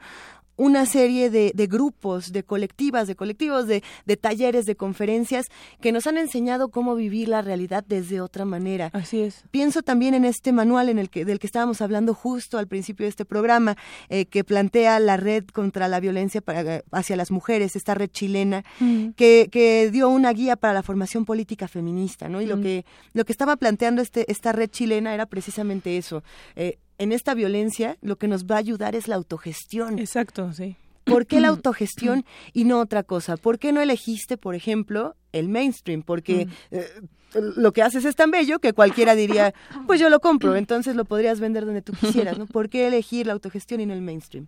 A: una serie de, de, grupos, de colectivas, de colectivos, de, de, talleres, de conferencias que nos han enseñado cómo vivir la realidad desde otra manera.
G: Así es.
A: Pienso también en este manual en el que, del que estábamos hablando justo al principio de este programa, eh, que plantea la red contra la violencia para, hacia las mujeres, esta red chilena, mm. que, que, dio una guía para la formación política feminista, ¿no? Y lo mm. que lo que estaba planteando este, esta red chilena era precisamente eso. Eh, en esta violencia lo que nos va a ayudar es la autogestión.
G: Exacto, sí.
A: ¿Por qué la autogestión y no otra cosa? ¿Por qué no elegiste, por ejemplo, el mainstream? Porque mm. eh, lo que haces es tan bello que cualquiera diría, pues yo lo compro, entonces lo podrías vender donde tú quisieras, ¿no? ¿Por qué elegir la autogestión y no el mainstream?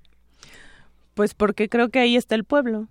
G: Pues porque creo que ahí está el pueblo.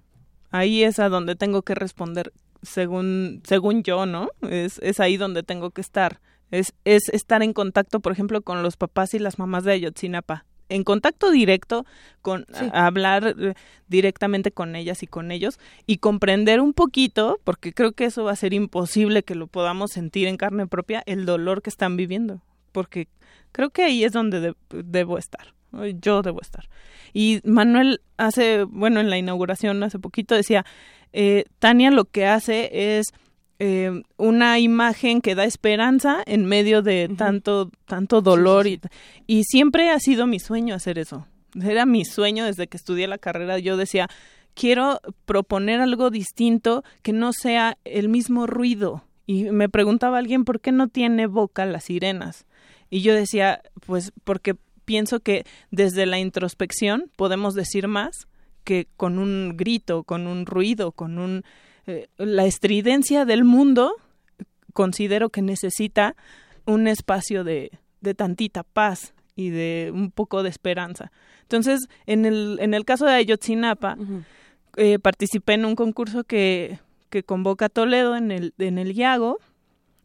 G: Ahí es a donde tengo que responder según según yo, ¿no? Es es ahí donde tengo que estar. Es, es estar en contacto, por ejemplo, con los papás y las mamás de Ayotzinapa. En contacto directo, con hablar eh, directamente con ellas y con ellos y comprender un poquito, porque creo que eso va a ser imposible que lo podamos sentir en carne propia, el dolor que están viviendo. Porque creo que ahí es donde debo estar. Yo debo estar. Y Manuel hace, bueno, en la inauguración hace poquito decía, eh, Tania lo que hace es eh, una imagen que da esperanza en medio de tanto tanto dolor Y, y siempre ha sido mi sueño hacer eso. Era mi sueño desde que estudié la carrera. Yo decía quiero proponer algo distinto que no sea el mismo ruido y me preguntaba alguien por qué no tiene boca las sirenas y yo decía pues porque pienso que desde la introspección podemos decir más que con un grito con un ruido con un eh, la estridencia del mundo considero que necesita un espacio de, de tantita paz y de un poco de esperanza. Entonces, en el, en el caso de Ayotzinapa, eh, participé en un concurso que, que convoca Toledo en el, en el Iago,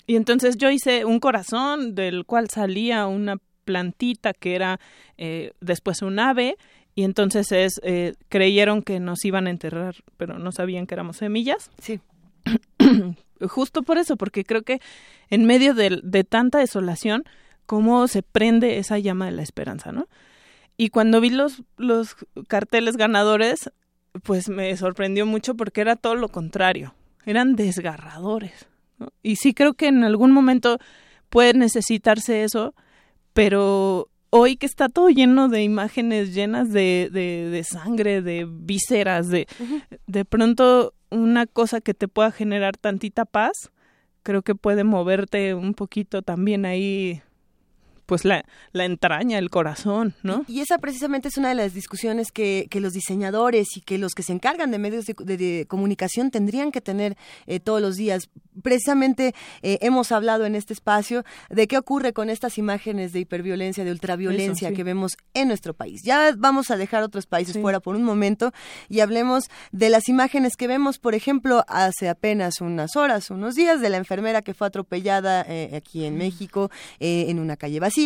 G: y entonces yo hice un corazón del cual salía una plantita que era eh, después un ave y entonces es, eh, creyeron que nos iban a enterrar, pero no sabían que éramos semillas.
A: Sí.
G: Justo por eso, porque creo que en medio de, de tanta desolación, cómo se prende esa llama de la esperanza, ¿no? Y cuando vi los, los carteles ganadores, pues me sorprendió mucho porque era todo lo contrario. eran desgarradores. Y sí creo que en algún momento puede necesitarse eso, pero hoy que está todo lleno de imágenes llenas de, de, sangre, de vísceras, de, de pronto una cosa que te pueda generar tantita paz, creo que puede moverte un poquito también ahí pues la, la entraña, el corazón, ¿no?
A: Y, esa precisamente es una de las discusiones que, que, los diseñadores y que los que se encargan de medios de, comunicación tendrían que tener eh, todos los días. Precisamente eh, hemos hablado en este espacio de qué ocurre con estas imágenes de hiperviolencia, de ultraviolencia que vemos en nuestro país. Ya vamos a dejar otros países fuera por un momento y hablemos de las imágenes que vemos, por ejemplo, hace apenas unas horas, unos días, de la enfermera que fue atropellada eh, aquí en México en una calle vacía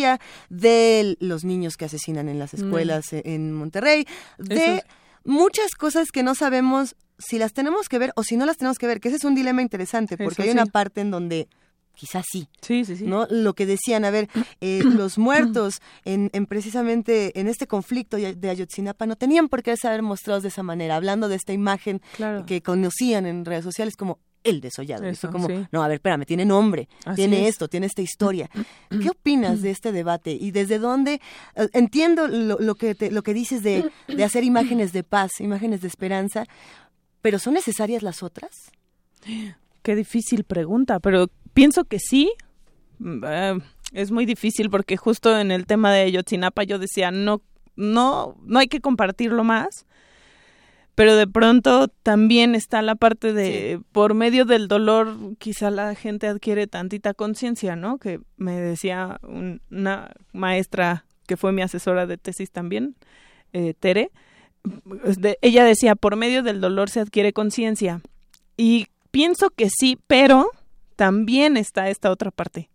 A: de los niños que asesinan en las mm. escuelas e, en Monterrey, de muchas cosas que no sabemos si las tenemos que ver o si no las tenemos que ver, que ese es un dilema interesante, porque hay una parte en donde quizás sí.
G: Sí, sí, sí.
A: ¿no? Lo que decían, a ver, eh, los muertos en, en, precisamente en este conflicto de Ayotzinapa no tenían por qué ser mostrados de esa manera, hablando de esta imagen que conocían en redes sociales como el desollado. Eso, como, no, a ver, espérame, tiene nombre, tiene esto, tiene esta historia. ¿Qué opinas de este debate y desde dónde? Eh, entiendo lo, que lo que dices de, de hacer imágenes de paz, imágenes de esperanza, pero ¿son necesarias las otras?
G: Qué difícil pregunta, pero pienso que sí. Mm, eh, es muy difícil porque justo en el tema de Ayotzinapa yo decía, no, no, no hay que compartirlo más pero de pronto también está la parte de por medio del dolor quizá la gente adquiere tantita conciencia, ¿no? Que me decía una maestra que fue mi asesora de tesis también, eh, Tere, ella decía por medio del dolor se adquiere conciencia y pienso que sí, pero también está esta otra parte,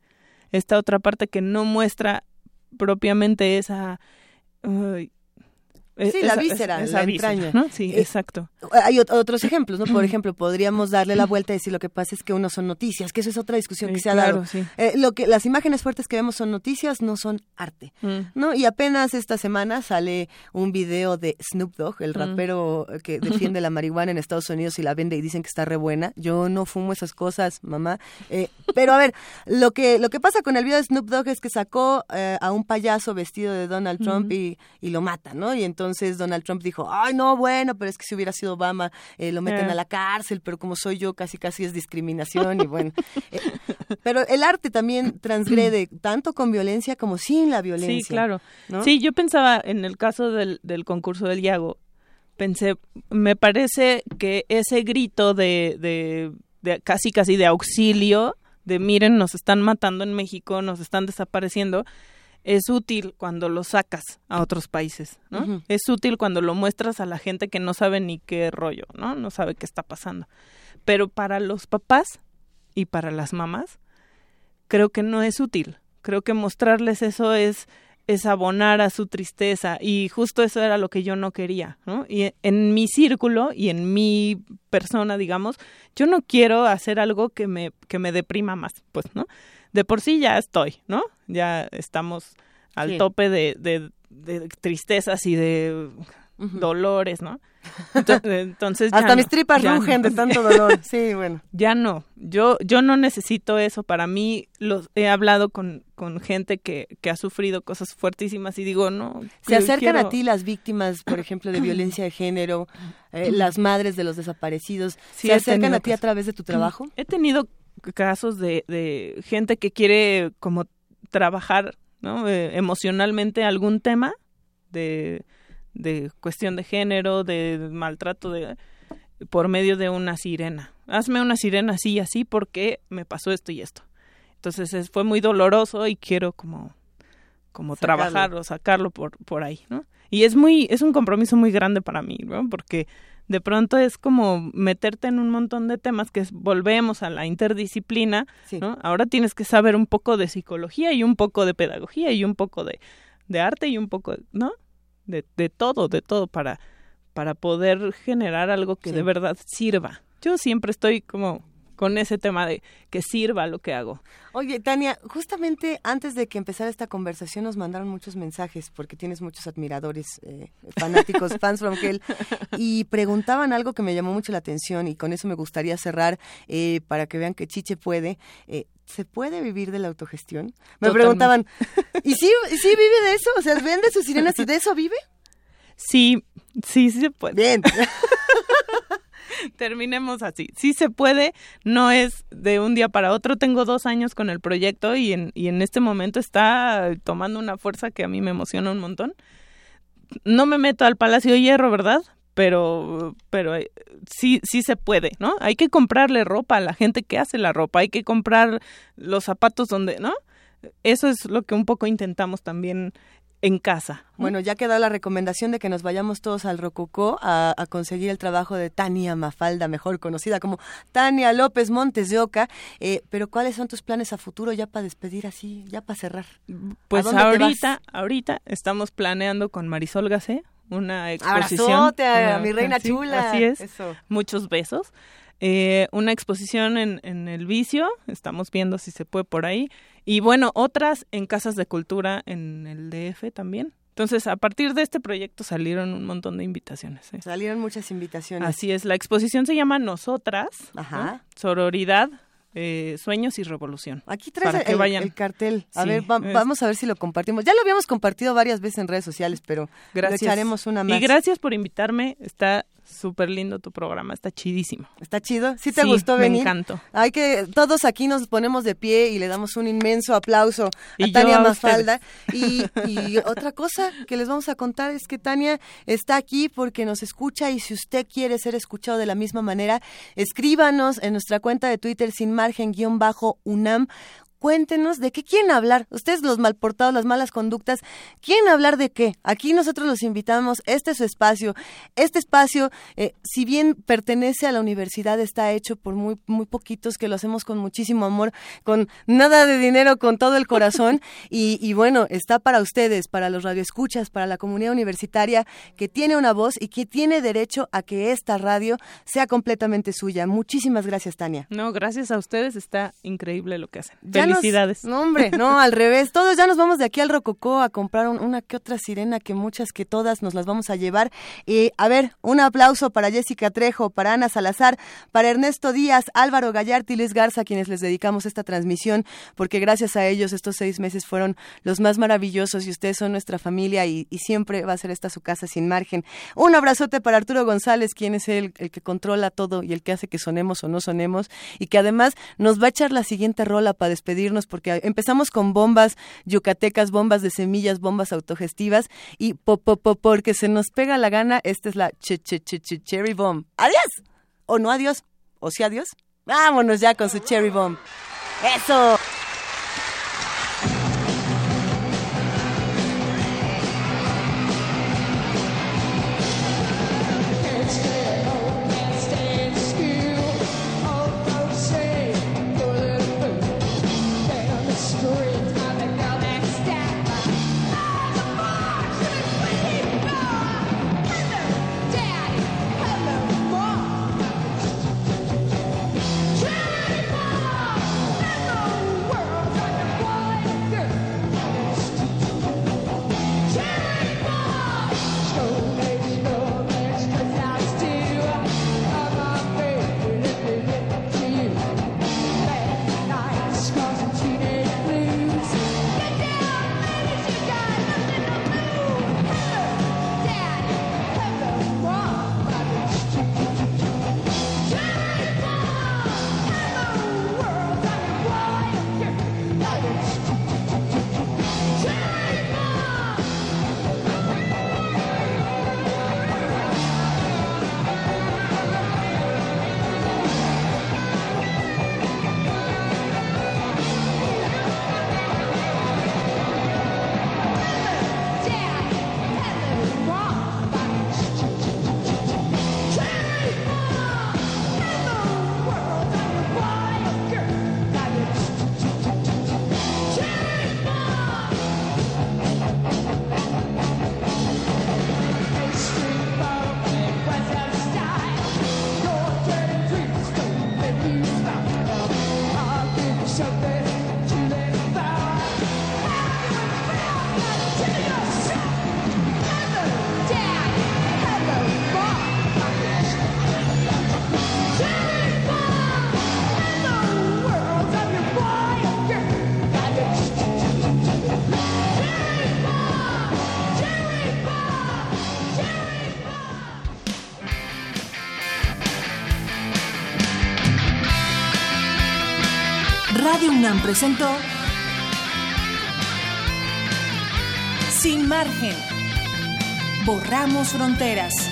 G: esta otra parte que no muestra propiamente esa
A: Sí, la víscera, la entraña.
G: ¿no? Sí, eh, exacto.
A: Hay otros ejemplos, ¿no? Por ejemplo, podríamos darle la vuelta y decir lo que pasa es que uno son noticias, que eso es otra discusión que se ha dado. Eh, lo que las imágenes fuertes que vemos son noticias, no son arte, mm. ¿no? Y apenas esta semana sale un video de Snoop Dogg, el mm. rapero que defiende la marihuana en Estados Unidos y la vende y dicen que está re buena. Yo no fumo esas cosas, mamá. Eh, pero a ver, lo que lo que pasa con el video de Snoop Dogg es que sacó a un payaso vestido de Donald Trump y, y lo mata, ¿no? Y entonces entonces Donald Trump dijo, ay, no, bueno, pero es que si hubiera sido Obama, eh, lo meten a la cárcel, pero como soy yo, casi casi es discriminación y bueno. Eh, pero el arte también transgrede tanto con violencia como sin la violencia.
G: Sí, claro. Sí, yo pensaba en el caso del, del concurso del Iago, pensé, me parece que ese grito de, de, de casi casi de auxilio, de miren, nos están matando en México, nos están desapareciendo, es útil cuando lo sacas a otros países, ¿no? Es útil cuando lo muestras a la gente que no sabe ni qué rollo, ¿no? No sabe qué está pasando. Pero para los papás y para las mamás, creo que no es útil. Creo que mostrarles eso es es abonar a su tristeza y justo eso era lo que yo no quería, ¿no? Y en mi círculo y en mi persona, digamos, yo no quiero hacer algo que me que me deprima más, pues, ¿no? de por sí ya estoy, ¿no? Ya estamos al tope de, de, tristezas y de dolores, ¿no? Entonces,
A: hasta mis tripas rugen de tanto dolor. Sí, bueno.
G: Ya no. Yo yo no necesito eso. Para mí los he hablado con, con gente que, que ha sufrido cosas fuertísimas y digo, no.
A: Se acercan a ti las víctimas, por ejemplo, de violencia de género, eh, las madres de los desaparecidos. ¿Se acercan a ti a través de tu trabajo?
G: He tenido casos de, de gente que quiere como trabajar ¿no? Eh, emocionalmente algún tema de, de cuestión de género, de maltrato de por medio de una sirena. Hazme una sirena así y así porque me pasó esto y esto. Entonces fue muy doloroso y quiero como como trabajar o sacarlo por por ahí, ¿no? Y es muy es un compromiso muy grande para mí, ¿no? Porque de pronto es como meterte en un montón de temas que volvemos a la interdisciplina, ¿no? Ahora tienes que saber un poco de psicología y un poco de pedagogía y un poco de, de arte y un poco, ¿no? De, de todo, de todo para, para poder generar algo que de verdad sirva. Yo siempre estoy como con ese tema de que sirva lo que hago.
A: Oye, Tania, justamente antes de que empezara esta conversación nos mandaron muchos mensajes porque tienes muchos admiradores, eh, fanáticos, fans from hell, y preguntaban algo que me llamó mucho la atención y con eso me gustaría cerrar eh, para que vean que Chiche puede. Eh, ¿Se puede vivir de la autogestión? Me preguntaban, ¿y sí, sí vive de eso? O sea, ¿vende sus sirenas y de eso vive?
G: Sí, sí, sí se puede.
A: Bien.
G: Terminemos así. Sí se puede, no es de un día para otro. Tengo dos años con el proyecto y en, y en este momento está tomando una fuerza que a mí me emociona un montón. No me meto al Palacio de Hierro, ¿verdad? Pero, pero eh, sí, sí se puede, ¿no? Hay que comprarle ropa a la gente que hace la ropa, hay que comprar los zapatos donde, ¿no? Eso es lo que un poco intentamos también en casa.
A: Bueno, ya queda la recomendación de que nos vayamos todos al Rococó a, conseguir el trabajo de Tania Mafalda, mejor conocida como Tania López Montes de Oca. Eh, pero ¿cuáles son tus planes a futuro ya para despedir así, ya para cerrar?
G: Pues ahorita, ahorita estamos planeando con Marisol Gacé una exposición.
A: Abrazote a, mi reina chula.
G: Así es. Muchos besos. Eh, una exposición en, en el vicio, estamos viendo si se puede por ahí, y bueno, otras en casas de cultura en el DF también. Entonces, a partir de este proyecto salieron un montón de invitaciones. ¿eh?
A: Salieron muchas invitaciones.
G: Así es, la exposición se llama Nosotras, Ajá. Sororidad, eh, Sueños y Revolución.
A: Aquí traes el, el, cartel. A ver, vamos a ver si lo compartimos. Ya lo habíamos compartido varias veces en redes sociales, pero gracias. echaremos una más.
G: Y gracias por invitarme. Está súper lindo tu programa, está chidísimo.
A: ¿Está chido? ¿Sí te gustó venir?
G: Me encantó.
A: Hay que, todos aquí nos ponemos de pie y le damos un inmenso aplauso a Tania Mafalda. Y, y otra cosa que les vamos a contar es que Tania está aquí porque nos escucha y si usted quiere ser escuchado de la misma manera, escríbanos en nuestra cuenta de Twitter sin margen-unam cuéntenos de qué quieren hablar. Ustedes los malportados, las malas conductas, ¿quieren hablar de qué? Aquí nosotros los invitamos, este es su espacio. Este espacio, eh, si bien pertenece a la universidad, está hecho por muy, muy poquitos que lo hacemos con muchísimo amor, con nada de dinero, con todo el corazón. y, y bueno, está para ustedes, para los radioescuchas, para la comunidad universitaria que tiene una voz y que tiene derecho a que esta radio sea completamente suya. Muchísimas gracias, Tania.
G: No, gracias a ustedes, está increíble lo que hacen.
A: Felicidades. no, hombre, no, al revés. Todos ya nos vamos de aquí al Rococó a comprar una que otra sirena, que muchas, que todas nos las vamos a llevar. Y a ver, un aplauso para Jessica Trejo, para Ana Salazar, para Ernesto Díaz, Álvaro Gallarte y Luis Garza, quienes les dedicamos esta transmisión, porque gracias a ellos estos seis meses fueron los más maravillosos y ustedes son nuestra familia y, siempre va a ser esta su casa sin margen. Un abrazote para Arturo González, quien es el, el que controla todo y el que hace que sonemos o no sonemos y que además nos va a echar la siguiente rola para despedir porque empezamos con bombas yucatecas, bombas de semillas, bombas autogestivas y po, porque se nos pega la gana, esta es la ch ch ch cherry bomb. ¡Adiós! ¿O no adiós? ¿O sí adiós? Vámonos ya con su cherry bomb. ¡Eso!
D: Presentó Sin margen. Borramos fronteras.